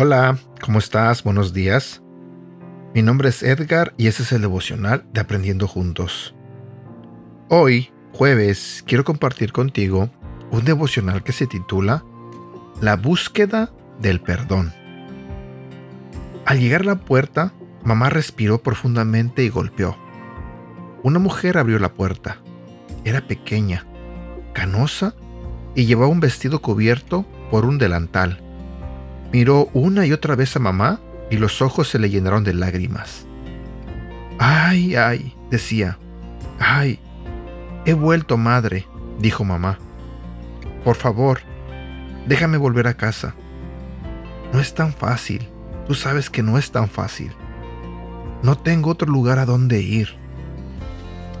Hola, ¿cómo estás? Buenos días. Mi nombre es Edgar y este es el devocional de Aprendiendo Juntos. Hoy, jueves, quiero compartir contigo un devocional que se titula La búsqueda del perdón. Al llegar a la puerta, mamá respiró profundamente y golpeó. Una mujer abrió la puerta. Era pequeña, canosa y llevaba un vestido cubierto por un delantal Miró una y otra vez a mamá y los ojos se le llenaron de lágrimas. Ay, ay, decía. Ay, he vuelto, madre, dijo mamá. Por favor, déjame volver a casa. No es tan fácil. Tú sabes que no es tan fácil. No tengo otro lugar a donde ir.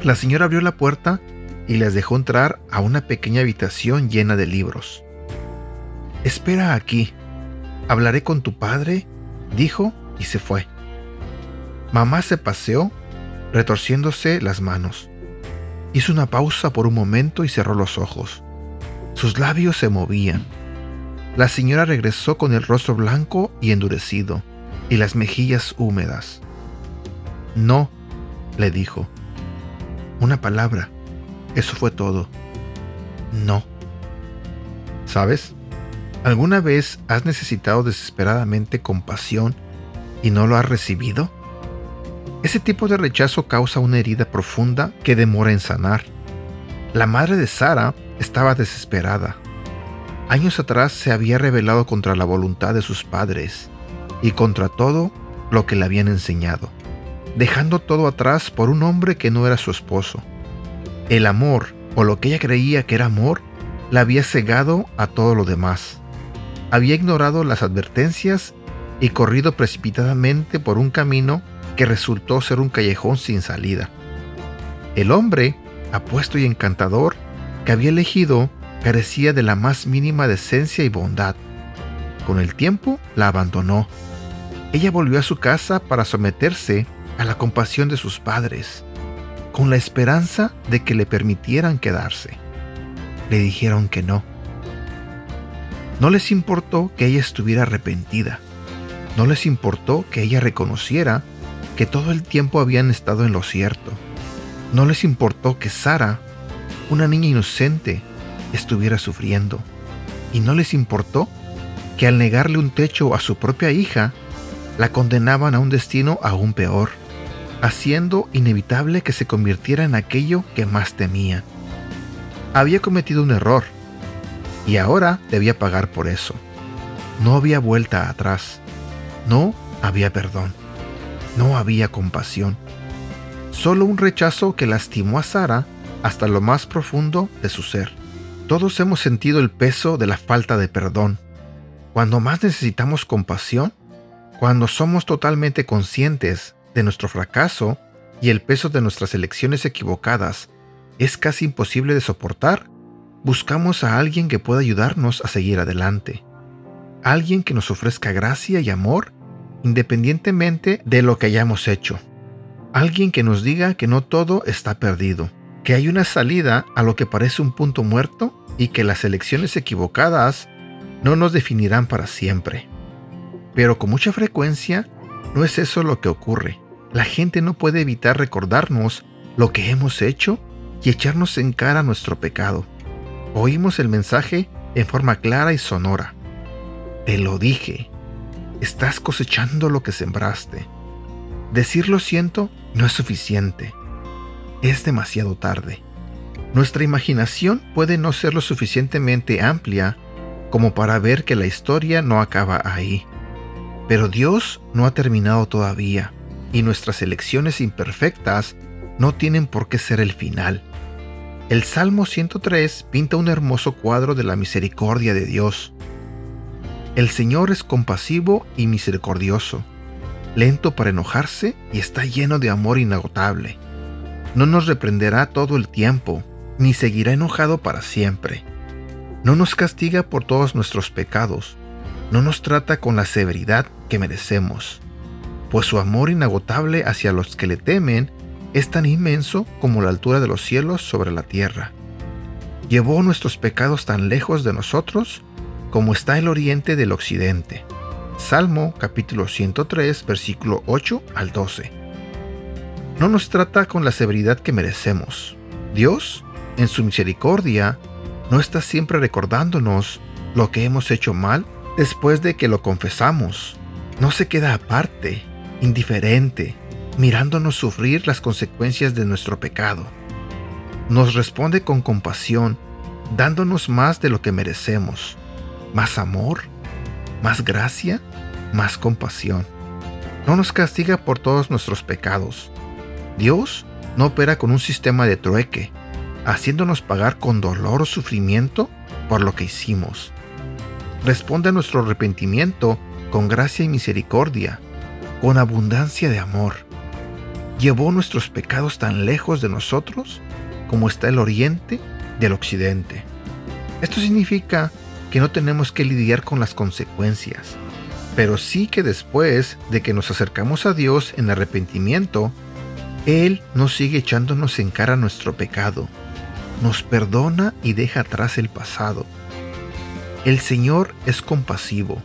La señora abrió la puerta y les dejó entrar a una pequeña habitación llena de libros. Espera aquí, Hablaré con tu padre, dijo y se fue. Mamá se paseó, retorciéndose las manos. Hizo una pausa por un momento y cerró los ojos. Sus labios se movían. La señora regresó con el rostro blanco y endurecido y las mejillas húmedas. No, le dijo. Una palabra. Eso fue todo. No. ¿Sabes? ¿Alguna vez has necesitado desesperadamente compasión y no lo has recibido? Ese tipo de rechazo causa una herida profunda que demora en sanar. La madre de Sara estaba desesperada. Años atrás se había rebelado contra la voluntad de sus padres y contra todo lo que le habían enseñado, dejando todo atrás por un hombre que no era su esposo. El amor, o lo que ella creía que era amor, la había cegado a todo lo demás había ignorado las advertencias y corrido precipitadamente por un camino que resultó ser un callejón sin salida. El hombre, apuesto y encantador, que había elegido carecía de la más mínima decencia y bondad. Con el tiempo la abandonó. Ella volvió a su casa para someterse a la compasión de sus padres, con la esperanza de que le permitieran quedarse. Le dijeron que no no les importó que ella estuviera arrepentida. No les importó que ella reconociera que todo el tiempo habían estado en lo cierto. No les importó que Sara, una niña inocente, estuviera sufriendo. Y no les importó que al negarle un techo a su propia hija, la condenaban a un destino aún peor, haciendo inevitable que se convirtiera en aquello que más temía. Había cometido un error, y ahora debía pagar por eso. No había vuelta atrás. No había perdón. No había compasión. Solo un rechazo que lastimó a Sara hasta lo más profundo de su ser. Todos hemos sentido el peso de la falta de perdón. Cuando más necesitamos compasión, cuando somos totalmente conscientes de nuestro fracaso y el peso de nuestras elecciones equivocadas, es casi imposible de soportar buscamos a alguien que pueda ayudarnos a seguir adelante. Alguien que nos ofrezca gracia y amor independientemente de lo que hayamos hecho. Alguien que nos diga que no todo está perdido, que hay una salida a lo que parece un punto muerto y que las elecciones equivocadas no nos definirán para siempre. Pero con mucha frecuencia no es eso lo que ocurre. La gente no puede evitar recordarnos lo que hemos hecho y echarnos en cara nuestro pecado. Oímos el mensaje en forma clara y sonora. Te lo dije. Estás cosechando lo que sembraste. Decir lo siento no es suficiente. Es demasiado tarde. Nuestra imaginación puede no ser lo suficientemente amplia como para ver que la historia no acaba ahí. Pero Dios no ha terminado todavía y nuestras elecciones imperfectas no tienen por qué ser el final. El Salmo 103 pinta un hermoso cuadro de la misericordia de Dios. El Señor es compasivo y misericordioso, lento para enojarse y está lleno de amor inagotable. No nos reprenderá todo el tiempo, ni seguirá enojado para siempre. No nos castiga por todos nuestros pecados, no nos trata con la severidad que merecemos, pues su amor inagotable hacia los que le temen es tan inmenso como la altura de los cielos sobre la tierra. Llevó nuestros pecados tan lejos de nosotros como está el oriente del occidente. Salmo capítulo 103, versículo 8 al 12. No nos trata con la severidad que merecemos. Dios, en su misericordia, no está siempre recordándonos lo que hemos hecho mal después de que lo confesamos. No se queda aparte, indiferente, mirándonos sufrir las consecuencias de nuestro pecado. Nos responde con compasión, dándonos más de lo que merecemos, más amor, más gracia, más compasión. No nos castiga por todos nuestros pecados. Dios no opera con un sistema de trueque, haciéndonos pagar con dolor o sufrimiento por lo que hicimos. Responde a nuestro arrepentimiento con gracia y misericordia, con abundancia de amor. Llevó nuestros pecados tan lejos de nosotros como está el oriente del occidente. Esto significa que no tenemos que lidiar con las consecuencias, pero sí que después de que nos acercamos a Dios en arrepentimiento, Él nos sigue echándonos en cara nuestro pecado, nos perdona y deja atrás el pasado. El Señor es compasivo.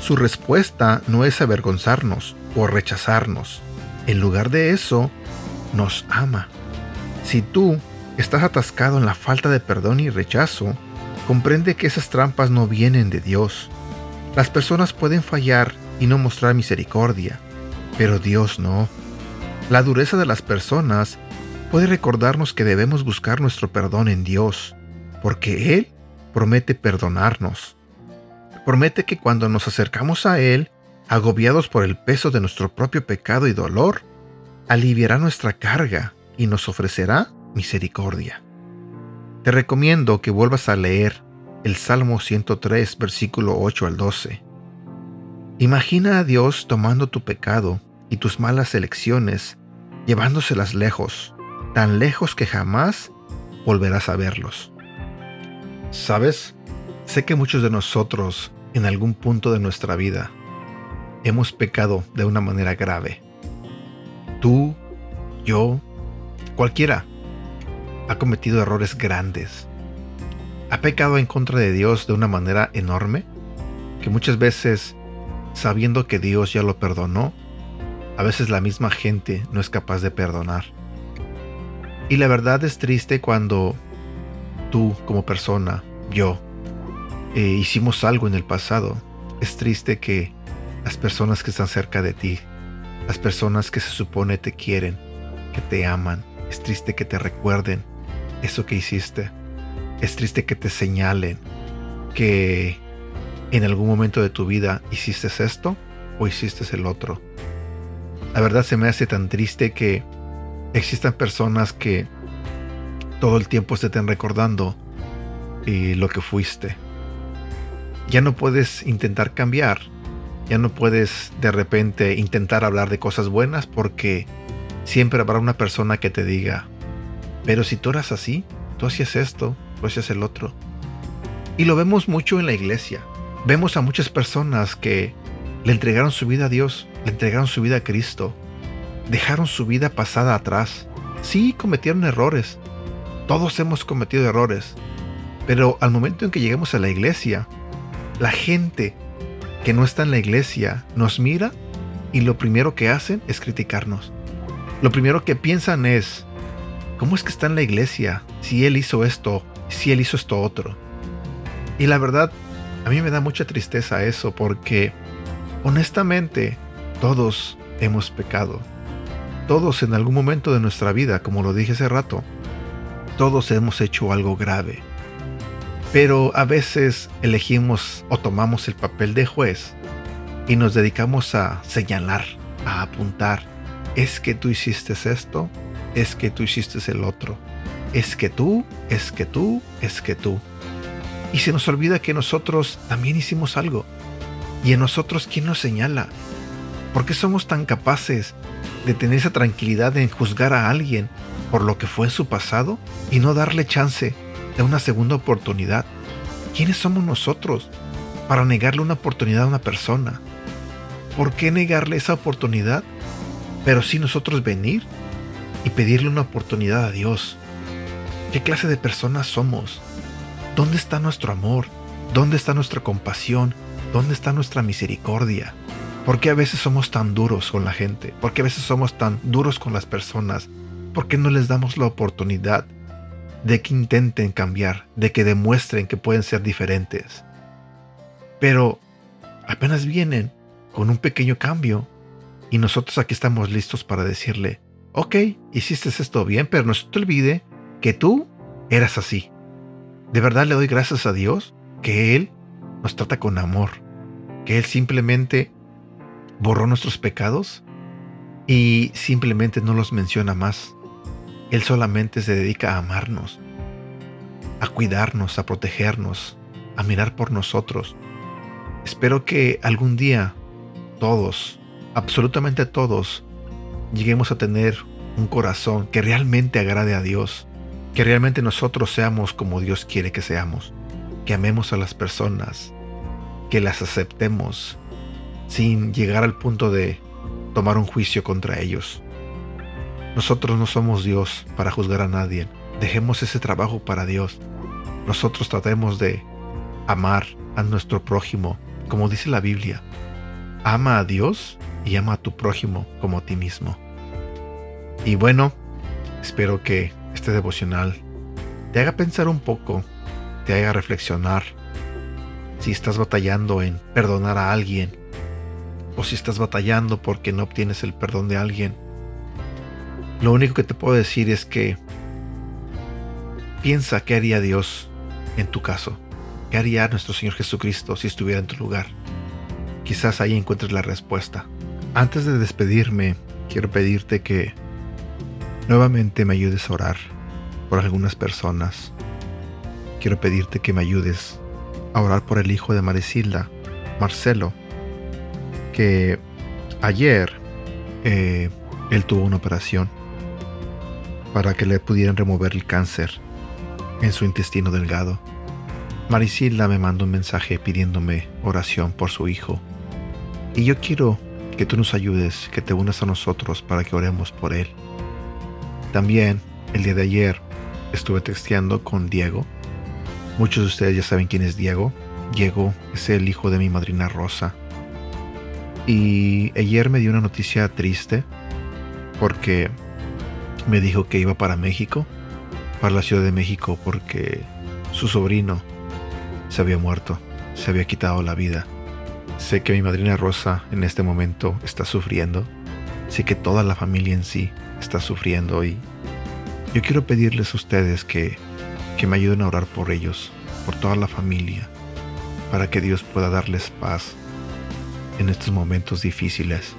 Su respuesta no es avergonzarnos o rechazarnos. En lugar de eso, nos ama. Si tú estás atascado en la falta de perdón y rechazo, comprende que esas trampas no vienen de Dios. Las personas pueden fallar y no mostrar misericordia, pero Dios no. La dureza de las personas puede recordarnos que debemos buscar nuestro perdón en Dios, porque Él promete perdonarnos. Promete que cuando nos acercamos a Él, agobiados por el peso de nuestro propio pecado y dolor, aliviará nuestra carga y nos ofrecerá misericordia. Te recomiendo que vuelvas a leer el Salmo 103, versículo 8 al 12. Imagina a Dios tomando tu pecado y tus malas elecciones, llevándoselas lejos, tan lejos que jamás volverás a verlos. ¿Sabes? Sé que muchos de nosotros, en algún punto de nuestra vida, hemos pecado de una manera grave. Tú, yo, cualquiera ha cometido errores grandes. Ha pecado en contra de Dios de una manera enorme que muchas veces, sabiendo que Dios ya lo perdonó, a veces la misma gente no es capaz de perdonar. Y la verdad es triste cuando tú como persona, yo, eh, hicimos algo en el pasado. Es triste que las personas que están cerca de ti, las personas que se supone te quieren, que te aman, es triste que te recuerden eso que hiciste. Es triste que te señalen que en algún momento de tu vida hiciste esto o hiciste el otro. La verdad se me hace tan triste que existan personas que todo el tiempo se estén recordando y lo que fuiste. Ya no puedes intentar cambiar, ya no puedes de repente intentar hablar de cosas buenas porque siempre habrá una persona que te diga, pero si tú eras así, tú hacías esto, tú hacías el otro. Y lo vemos mucho en la iglesia. Vemos a muchas personas que le entregaron su vida a Dios, le entregaron su vida a Cristo, dejaron su vida pasada atrás. Sí, cometieron errores. Todos hemos cometido errores. Pero al momento en que lleguemos a la iglesia, la gente que no está en la iglesia nos mira y lo primero que hacen es criticarnos. Lo primero que piensan es, ¿cómo es que está en la iglesia si él hizo esto, si él hizo esto otro? Y la verdad, a mí me da mucha tristeza eso porque, honestamente, todos hemos pecado. Todos en algún momento de nuestra vida, como lo dije hace rato, todos hemos hecho algo grave. Pero a veces elegimos o tomamos el papel de juez y nos dedicamos a señalar, a apuntar. Es que tú hiciste esto, es que tú hiciste el otro. Es que tú, es que tú, es que tú. Y se nos olvida que nosotros también hicimos algo. Y en nosotros, ¿quién nos señala? ¿Por qué somos tan capaces de tener esa tranquilidad en juzgar a alguien por lo que fue en su pasado y no darle chance de una segunda oportunidad? ¿Quiénes somos nosotros para negarle una oportunidad a una persona? ¿Por qué negarle esa oportunidad? Pero si nosotros venir y pedirle una oportunidad a Dios. ¿Qué clase de personas somos? ¿Dónde está nuestro amor? ¿Dónde está nuestra compasión? ¿Dónde está nuestra misericordia? ¿Por qué a veces somos tan duros con la gente? ¿Por qué a veces somos tan duros con las personas? ¿Por qué no les damos la oportunidad de que intenten cambiar, de que demuestren que pueden ser diferentes? Pero apenas vienen con un pequeño cambio y nosotros aquí estamos listos para decirle, ok, hiciste esto bien, pero no se te olvide que tú eras así. De verdad le doy gracias a Dios que Él nos trata con amor, que Él simplemente borró nuestros pecados y simplemente no los menciona más. Él solamente se dedica a amarnos, a cuidarnos, a protegernos, a mirar por nosotros. Espero que algún día todos, absolutamente todos, lleguemos a tener un corazón que realmente agrade a Dios, que realmente nosotros seamos como Dios quiere que seamos, que amemos a las personas, que las aceptemos sin llegar al punto de tomar un juicio contra ellos. Nosotros no somos Dios para juzgar a nadie. Dejemos ese trabajo para Dios. Nosotros tratemos de amar a nuestro prójimo, como dice la Biblia. Ama a Dios y ama a tu prójimo como a ti mismo. Y bueno, espero que este devocional te haga pensar un poco, te haga reflexionar si estás batallando en perdonar a alguien o si estás batallando porque no obtienes el perdón de alguien. Lo único que te puedo decir es que piensa qué haría Dios en tu caso. ¿Qué haría nuestro Señor Jesucristo si estuviera en tu lugar? Quizás ahí encuentres la respuesta. Antes de despedirme, quiero pedirte que nuevamente me ayudes a orar por algunas personas. Quiero pedirte que me ayudes a orar por el hijo de Marisilda, Marcelo, que ayer eh, él tuvo una operación para que le pudieran remover el cáncer en su intestino delgado. Marisilda me mandó un mensaje pidiéndome oración por su hijo. Y yo quiero que tú nos ayudes, que te unas a nosotros para que oremos por él. También el día de ayer estuve texteando con Diego. Muchos de ustedes ya saben quién es Diego. Diego es el hijo de mi madrina Rosa. Y ayer me dio una noticia triste porque me dijo que iba para México, para la Ciudad de México, porque su sobrino se había muerto, se había quitado la vida. Sé que mi madrina Rosa en este momento está sufriendo, sé que toda la familia en sí está sufriendo y yo quiero pedirles a ustedes que, que me ayuden a orar por ellos, por toda la familia, para que Dios pueda darles paz en estos momentos difíciles.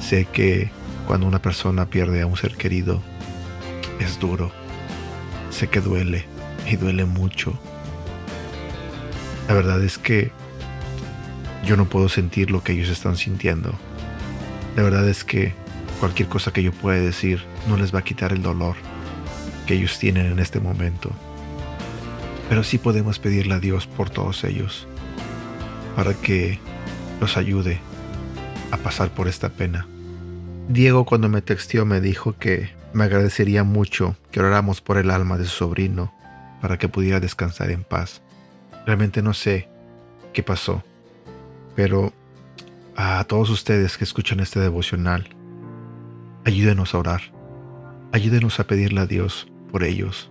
Sé que cuando una persona pierde a un ser querido, es duro. Sé que duele y duele mucho. La verdad es que yo no puedo sentir lo que ellos están sintiendo. La verdad es que cualquier cosa que yo pueda decir no les va a quitar el dolor que ellos tienen en este momento. Pero sí podemos pedirle a Dios por todos ellos, para que los ayude a pasar por esta pena. Diego cuando me texteó me dijo que me agradecería mucho que oráramos por el alma de su sobrino para que pudiera descansar en paz. Realmente no sé qué pasó, pero a todos ustedes que escuchan este devocional, ayúdenos a orar, ayúdenos a pedirle a Dios por ellos,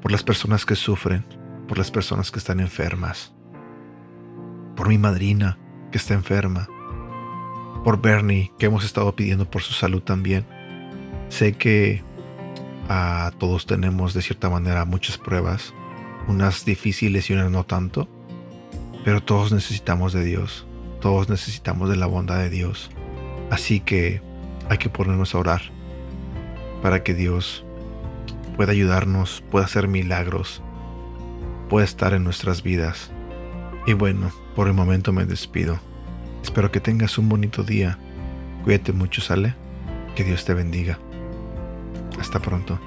por las personas que sufren, por las personas que están enfermas, por mi madrina, que está enferma, por Bernie, que hemos estado pidiendo por su salud también. Sé que a todos tenemos de cierta manera muchas pruebas, unas difíciles y unas no tanto, pero todos necesitamos de Dios, todos necesitamos de la bondad de Dios. Así que hay que ponernos a orar para que Dios pueda ayudarnos, pueda hacer milagros, pueda estar en nuestras vidas. Y bueno, por el momento me despido. Espero que tengas un bonito día. Cuídate mucho, ¿sale? Que Dios te bendiga. Hasta pronto.